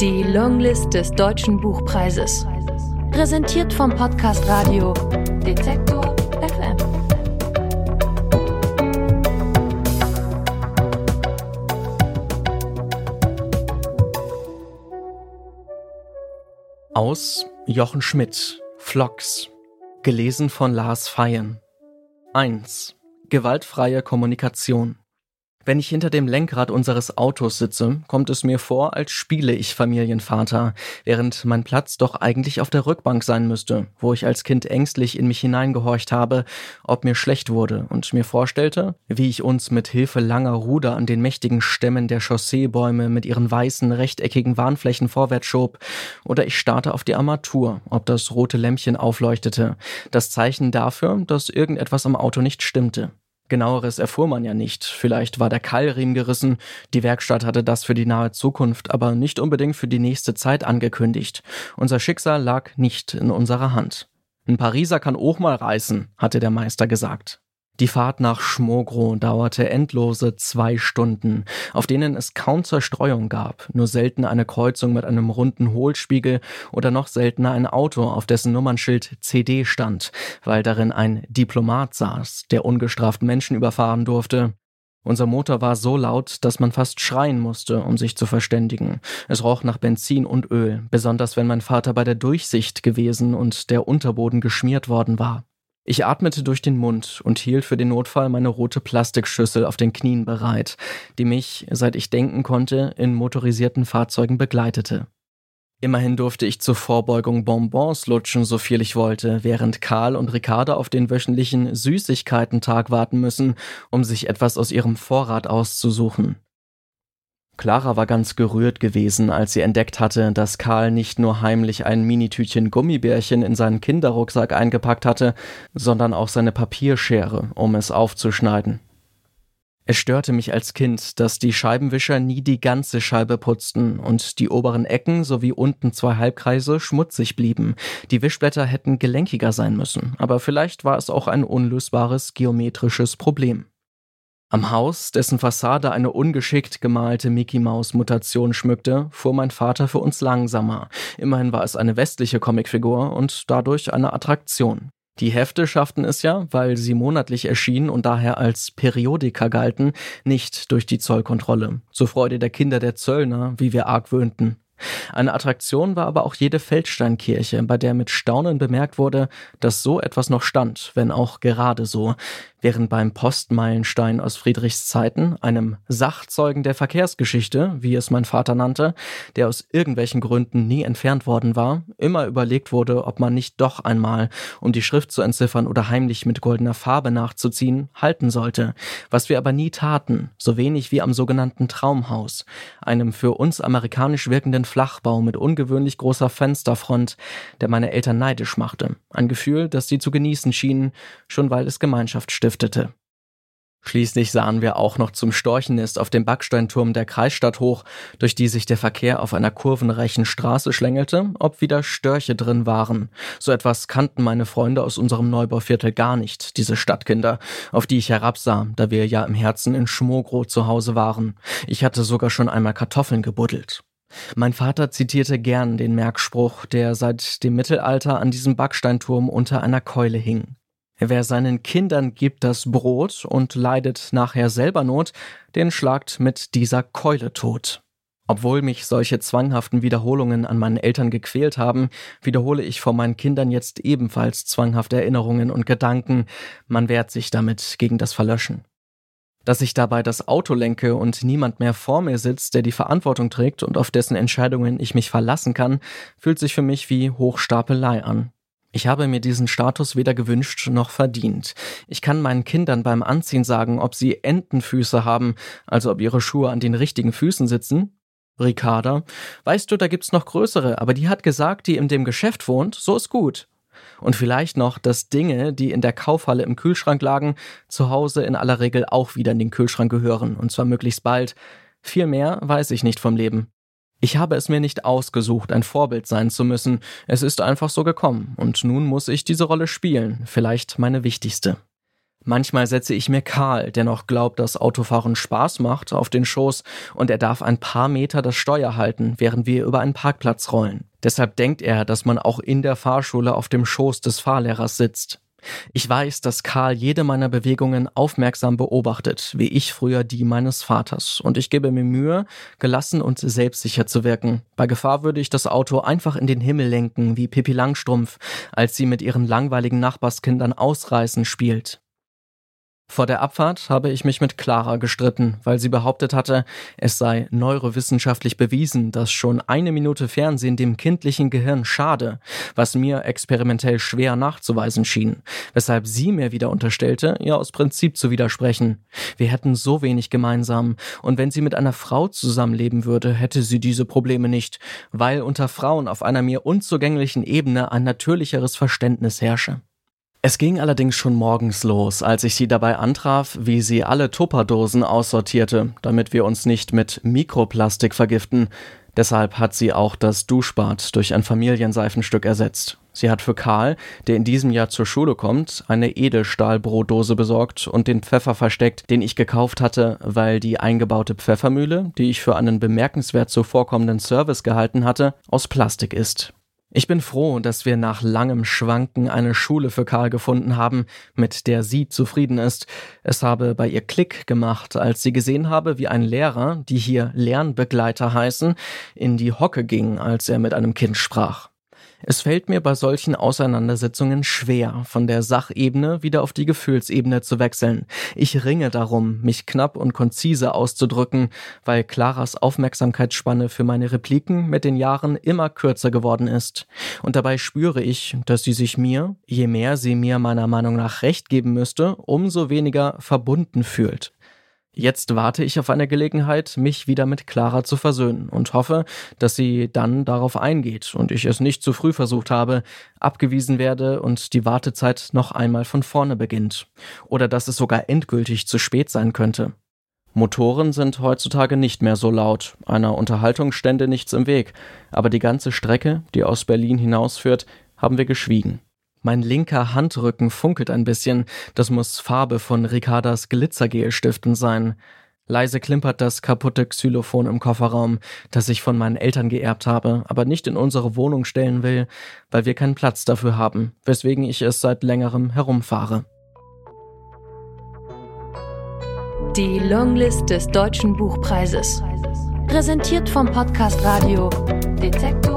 Die Longlist des Deutschen Buchpreises. Präsentiert vom Podcast Radio Detektor FM. Aus Jochen Schmidt, Flocks. Gelesen von Lars Feyen. 1. Gewaltfreie Kommunikation. Wenn ich hinter dem Lenkrad unseres Autos sitze, kommt es mir vor, als spiele ich Familienvater, während mein Platz doch eigentlich auf der Rückbank sein müsste, wo ich als Kind ängstlich in mich hineingehorcht habe, ob mir schlecht wurde und mir vorstellte, wie ich uns mit Hilfe langer Ruder an den mächtigen Stämmen der Chausseebäume mit ihren weißen, rechteckigen Warnflächen vorwärts schob, oder ich starte auf die Armatur, ob das rote Lämpchen aufleuchtete, das Zeichen dafür, dass irgendetwas am Auto nicht stimmte. Genaueres erfuhr man ja nicht. Vielleicht war der Keilriemen gerissen, die Werkstatt hatte das für die nahe Zukunft, aber nicht unbedingt für die nächste Zeit angekündigt. Unser Schicksal lag nicht in unserer Hand. Ein Pariser kann auch mal reißen, hatte der Meister gesagt. Die Fahrt nach Schmogro dauerte endlose zwei Stunden, auf denen es kaum Zerstreuung gab, nur selten eine Kreuzung mit einem runden Hohlspiegel oder noch seltener ein Auto, auf dessen Nummernschild CD stand, weil darin ein Diplomat saß, der ungestraft Menschen überfahren durfte. Unser Motor war so laut, dass man fast schreien musste, um sich zu verständigen. Es roch nach Benzin und Öl, besonders wenn mein Vater bei der Durchsicht gewesen und der Unterboden geschmiert worden war. Ich atmete durch den Mund und hielt für den Notfall meine rote Plastikschüssel auf den Knien bereit, die mich, seit ich denken konnte, in motorisierten Fahrzeugen begleitete. Immerhin durfte ich zur Vorbeugung Bonbons lutschen, so viel ich wollte, während Karl und Ricarda auf den wöchentlichen Süßigkeitentag warten müssen, um sich etwas aus ihrem Vorrat auszusuchen. Clara war ganz gerührt gewesen, als sie entdeckt hatte, dass Karl nicht nur heimlich ein Minitütchen Gummibärchen in seinen Kinderrucksack eingepackt hatte, sondern auch seine Papierschere, um es aufzuschneiden. Es störte mich als Kind, dass die Scheibenwischer nie die ganze Scheibe putzten und die oberen Ecken sowie unten zwei Halbkreise schmutzig blieben. Die Wischblätter hätten gelenkiger sein müssen, aber vielleicht war es auch ein unlösbares geometrisches Problem. Am Haus, dessen Fassade eine ungeschickt gemalte Mickey-Maus-Mutation schmückte, fuhr mein Vater für uns langsamer. Immerhin war es eine westliche Comicfigur und dadurch eine Attraktion. Die Hefte schafften es ja, weil sie monatlich erschienen und daher als Periodika galten, nicht durch die Zollkontrolle. Zur Freude der Kinder der Zöllner, wie wir argwöhnten. Eine Attraktion war aber auch jede Feldsteinkirche, bei der mit Staunen bemerkt wurde, dass so etwas noch stand, wenn auch gerade so während beim Postmeilenstein aus Friedrichs Zeiten, einem Sachzeugen der Verkehrsgeschichte, wie es mein Vater nannte, der aus irgendwelchen Gründen nie entfernt worden war, immer überlegt wurde, ob man nicht doch einmal, um die Schrift zu entziffern oder heimlich mit goldener Farbe nachzuziehen, halten sollte, was wir aber nie taten, so wenig wie am sogenannten Traumhaus, einem für uns amerikanisch wirkenden Flachbau mit ungewöhnlich großer Fensterfront, der meine Eltern neidisch machte, ein Gefühl, das sie zu genießen schienen, schon weil es Gemeinschaft stiftete stiftete. Schließlich sahen wir auch noch zum Storchennest auf dem Backsteinturm der Kreisstadt hoch, durch die sich der Verkehr auf einer kurvenreichen Straße schlängelte, ob wieder Störche drin waren. So etwas kannten meine Freunde aus unserem Neubauviertel gar nicht, diese Stadtkinder, auf die ich herabsah, da wir ja im Herzen in Schmogro zu Hause waren. Ich hatte sogar schon einmal Kartoffeln gebuddelt. Mein Vater zitierte gern den Merkspruch, der seit dem Mittelalter an diesem Backsteinturm unter einer Keule hing. Wer seinen Kindern gibt das Brot und leidet nachher selber Not, den schlagt mit dieser Keule tot. Obwohl mich solche zwanghaften Wiederholungen an meinen Eltern gequält haben, wiederhole ich vor meinen Kindern jetzt ebenfalls zwanghafte Erinnerungen und Gedanken, man wehrt sich damit gegen das Verlöschen. Dass ich dabei das Auto lenke und niemand mehr vor mir sitzt, der die Verantwortung trägt und auf dessen Entscheidungen ich mich verlassen kann, fühlt sich für mich wie Hochstapelei an. Ich habe mir diesen Status weder gewünscht noch verdient. Ich kann meinen Kindern beim Anziehen sagen, ob sie Entenfüße haben, also ob ihre Schuhe an den richtigen Füßen sitzen. Ricarda, weißt du, da gibt's noch größere, aber die hat gesagt, die in dem Geschäft wohnt, so ist gut. Und vielleicht noch, dass Dinge, die in der Kaufhalle im Kühlschrank lagen, zu Hause in aller Regel auch wieder in den Kühlschrank gehören, und zwar möglichst bald. Viel mehr weiß ich nicht vom Leben. Ich habe es mir nicht ausgesucht, ein Vorbild sein zu müssen. Es ist einfach so gekommen. Und nun muss ich diese Rolle spielen. Vielleicht meine wichtigste. Manchmal setze ich mir Karl, der noch glaubt, dass Autofahren Spaß macht, auf den Schoß und er darf ein paar Meter das Steuer halten, während wir über einen Parkplatz rollen. Deshalb denkt er, dass man auch in der Fahrschule auf dem Schoß des Fahrlehrers sitzt. Ich weiß, dass Karl jede meiner Bewegungen aufmerksam beobachtet, wie ich früher die meines Vaters, und ich gebe mir Mühe, gelassen und selbstsicher zu wirken. Bei Gefahr würde ich das Auto einfach in den Himmel lenken, wie Pippi Langstrumpf, als sie mit ihren langweiligen Nachbarskindern ausreißen spielt. Vor der Abfahrt habe ich mich mit Clara gestritten, weil sie behauptet hatte, es sei neurowissenschaftlich bewiesen, dass schon eine Minute Fernsehen dem kindlichen Gehirn schade, was mir experimentell schwer nachzuweisen schien, weshalb sie mir wieder unterstellte, ihr aus Prinzip zu widersprechen. Wir hätten so wenig gemeinsam, und wenn sie mit einer Frau zusammenleben würde, hätte sie diese Probleme nicht, weil unter Frauen auf einer mir unzugänglichen Ebene ein natürlicheres Verständnis herrsche. Es ging allerdings schon morgens los, als ich sie dabei antraf, wie sie alle Tupperdosen aussortierte, damit wir uns nicht mit Mikroplastik vergiften. Deshalb hat sie auch das Duschbad durch ein Familienseifenstück ersetzt. Sie hat für Karl, der in diesem Jahr zur Schule kommt, eine Edelstahlbrotdose besorgt und den Pfeffer versteckt, den ich gekauft hatte, weil die eingebaute Pfeffermühle, die ich für einen bemerkenswert zuvorkommenden Service gehalten hatte, aus Plastik ist. Ich bin froh, dass wir nach langem Schwanken eine Schule für Karl gefunden haben, mit der sie zufrieden ist. Es habe bei ihr Klick gemacht, als sie gesehen habe, wie ein Lehrer, die hier Lernbegleiter heißen, in die Hocke ging, als er mit einem Kind sprach. Es fällt mir bei solchen Auseinandersetzungen schwer, von der Sachebene wieder auf die Gefühlsebene zu wechseln. Ich ringe darum, mich knapp und konzise auszudrücken, weil Claras Aufmerksamkeitsspanne für meine Repliken mit den Jahren immer kürzer geworden ist. Und dabei spüre ich, dass sie sich mir, je mehr sie mir meiner Meinung nach recht geben müsste, umso weniger verbunden fühlt. Jetzt warte ich auf eine Gelegenheit, mich wieder mit Clara zu versöhnen und hoffe, dass sie dann darauf eingeht und ich es nicht zu früh versucht habe, abgewiesen werde und die Wartezeit noch einmal von vorne beginnt. Oder dass es sogar endgültig zu spät sein könnte. Motoren sind heutzutage nicht mehr so laut, einer Unterhaltung stände nichts im Weg, aber die ganze Strecke, die aus Berlin hinausführt, haben wir geschwiegen. Mein linker Handrücken funkelt ein bisschen. Das muss Farbe von Ricardas Glitzergelstiften sein. Leise klimpert das kaputte Xylophon im Kofferraum, das ich von meinen Eltern geerbt habe, aber nicht in unsere Wohnung stellen will, weil wir keinen Platz dafür haben, weswegen ich es seit längerem herumfahre. Die Longlist des Deutschen Buchpreises. Präsentiert vom Podcast Radio Detektor